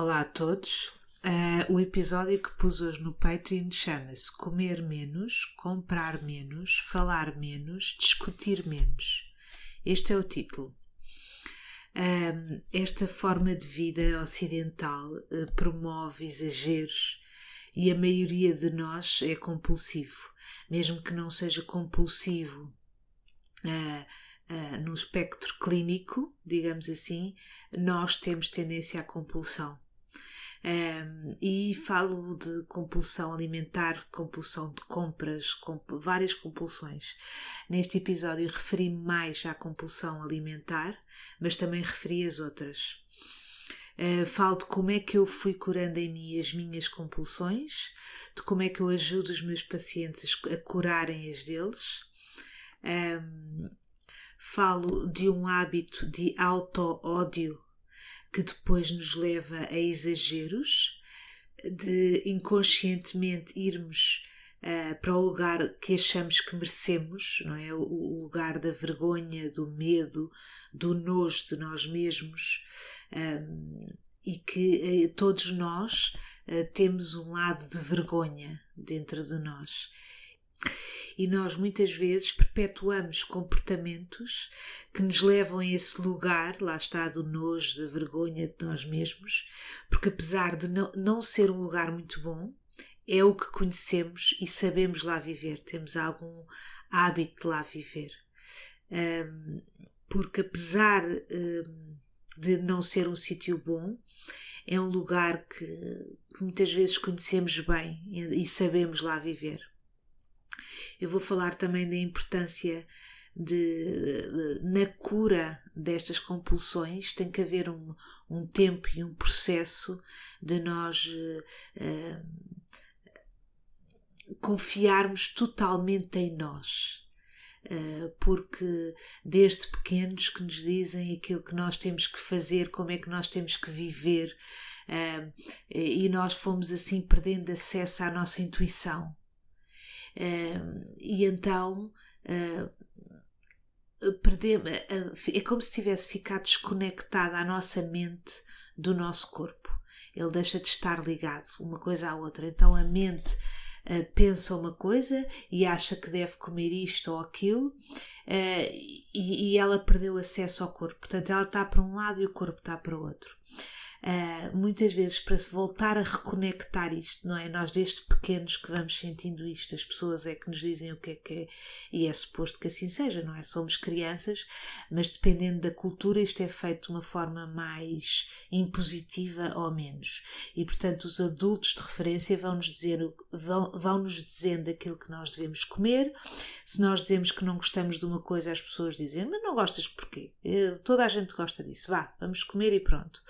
Olá a todos. Uh, o episódio que pus hoje no Patreon chama-se Comer Menos, Comprar Menos, Falar Menos, Discutir Menos. Este é o título. Uh, esta forma de vida ocidental uh, promove exageros e a maioria de nós é compulsivo, mesmo que não seja compulsivo no espectro clínico, digamos assim, nós temos tendência à compulsão. Um, e falo de compulsão alimentar, compulsão de compras, comp várias compulsões. Neste episódio referi mais à compulsão alimentar, mas também referi as outras. Uh, falo de como é que eu fui curando em mim as minhas compulsões, de como é que eu ajudo os meus pacientes a curarem as deles. Um, falo de um hábito de auto-ódio que depois nos leva a exageros, de inconscientemente irmos uh, para o lugar que achamos que merecemos, não é? O, o, lugar da vergonha, do medo, do nojo de nós mesmos, um, e que uh, todos nós uh, temos um lado de vergonha dentro de nós e nós muitas vezes perpetuamos comportamentos que nos levam a esse lugar, lá está, do nojo, da vergonha de nós mesmos, porque apesar de não, não ser um lugar muito bom, é o que conhecemos e sabemos lá viver, temos algum hábito de lá viver. Um, porque apesar um, de não ser um sítio bom, é um lugar que, que muitas vezes conhecemos bem e, e sabemos lá viver. Eu vou falar também da importância de, na cura destas compulsões tem que haver um, um tempo e um processo de nós uh, confiarmos totalmente em nós. Uh, porque desde pequenos que nos dizem aquilo que nós temos que fazer, como é que nós temos que viver, e nós fomos assim perdendo acesso à nossa intuição e então perdemos, uh, é como se tivesse ficado desconectada a nossa mente do nosso corpo. Ele deixa de estar ligado uma coisa à outra. Então a mente Uh, pensa uma coisa e acha que deve comer isto ou aquilo e, e, ela perdeu acesso ao corpo. Portanto, ela está para um lado e o corpo está para o outro uh, muitas vezes para se voltar a reconectar isto, não é? Nós desde pequenos que vamos sentindo isto, as pessoas é que nos dizem o que é que é, e é suposto que assim seja, não é? Somos crianças, mas dependendo da cultura isto é feito de uma forma mais impositiva ou menos. E portanto os adultos de referência vão-nos dizer, vão, vão-nos dizendo aquilo que nós devemos comer. Se nós dizemos que não gostamos de uma coisa, as pessoas dizem, mas não gostas porquê? Eh, toda a gente gosta disso, vá, vamos comer e pronto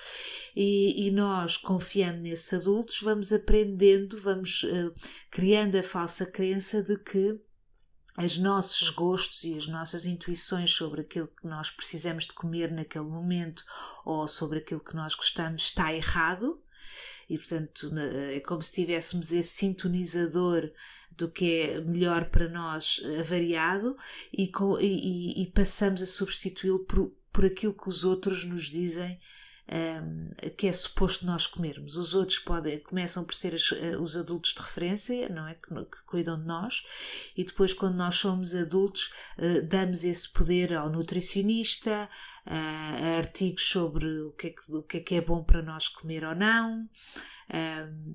e, e nós, confiando nesses adultos, vamos aprendendo, vamos uh, criando a falsa crença de que os nossos gostos e as nossas intuições sobre aquilo que nós precisamos de comer naquele momento ou sobre aquilo que nós gostamos está errado. E, portanto, é como se tivéssemos esse sintonizador do que é melhor para nós avariado e, e, e passamos a substituí-lo por, por aquilo que os outros nos dizem um, que é suposto nós comermos. Os outros podem, começam por ser as, eh, os adultos de referência, não é? Que, que, cuidam de nós, e depois, quando nós somos adultos, uh, damos esse poder ao nutricionista, uh, a artigos sobre o que, é que, o que é que é bom para nós comer ou não. Um,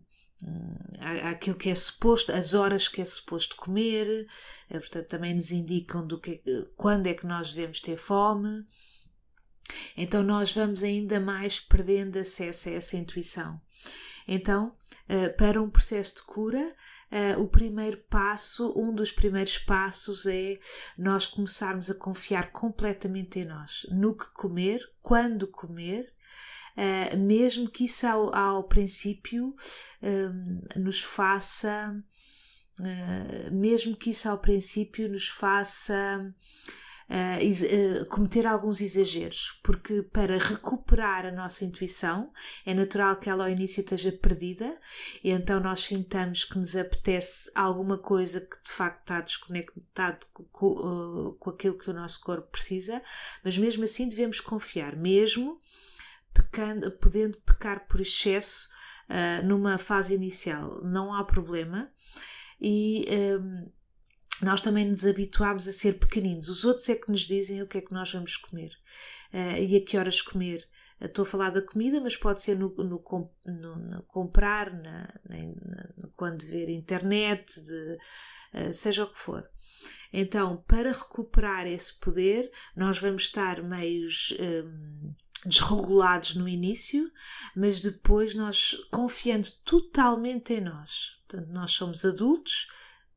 aquilo que é suposto, as horas que é suposto comer, portanto também nos indicam do que, quando é que nós devemos ter fome. Então nós vamos ainda mais perdendo acesso a essa intuição. Então, eh, para um processo de cura, Uh, o primeiro passo, um dos primeiros passos é nós começarmos a confiar completamente em nós, no que comer, quando comer, uh, mesmo que isso ao, ao princípio uh, nos faça, mesmo que isso ao princípio nos faça uh, cometer alguns exageros, porque para recuperar a nossa intuição é natural que ela ao início esteja perdida e então nós sintamos que nos apetece alguma coisa que de facto está desconectado com, uh, com aquilo que o nosso corpo precisa, mas mesmo assim devemos confiar, mesmo pecando, podendo pecar por excesso uh, numa fase inicial. Não há problema. E um, nós também nos habituámos a ser pequeninos. Os outros é que nos dizem o que é que nós vamos comer uh, e a que horas comer. Estou a falar da comida, mas pode ser no, no, no, no comprar, na, na, quando ver internet, de, uh, seja o que for. Então, para recuperar esse poder, nós vamos estar meios um, desregulados no início, mas depois nós confiando totalmente em nós. Portanto, nós somos adultos,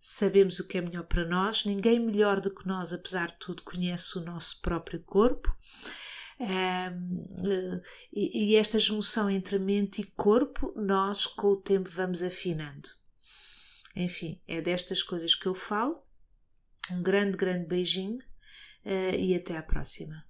sabemos o que é melhor para nós, ninguém melhor do que nós, apesar de tudo, conhece o nosso próprio corpo. Um, e, e esta junção entre mente e corpo, nós com o tempo vamos afinando. Enfim, é destas coisas que eu falo. Um grande, grande beijinho uh, e até à próxima.